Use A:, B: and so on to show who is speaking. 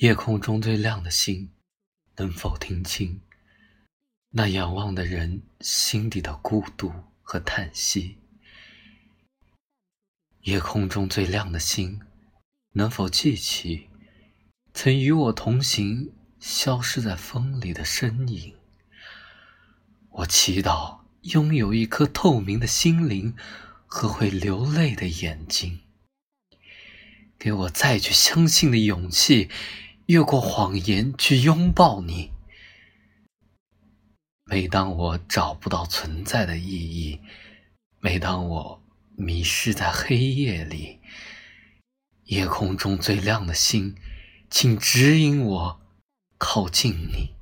A: 夜空中最亮的星，能否听清那仰望的人心底的孤独和叹息？夜空中最亮的星，能否记起曾与我同行、消失在风里的身影？我祈祷拥有一颗透明的心灵和会流泪的眼睛，给我再去相信的勇气。越过谎言去拥抱你。每当我找不到存在的意义，每当我迷失在黑夜里，夜空中最亮的星，请指引我靠近你。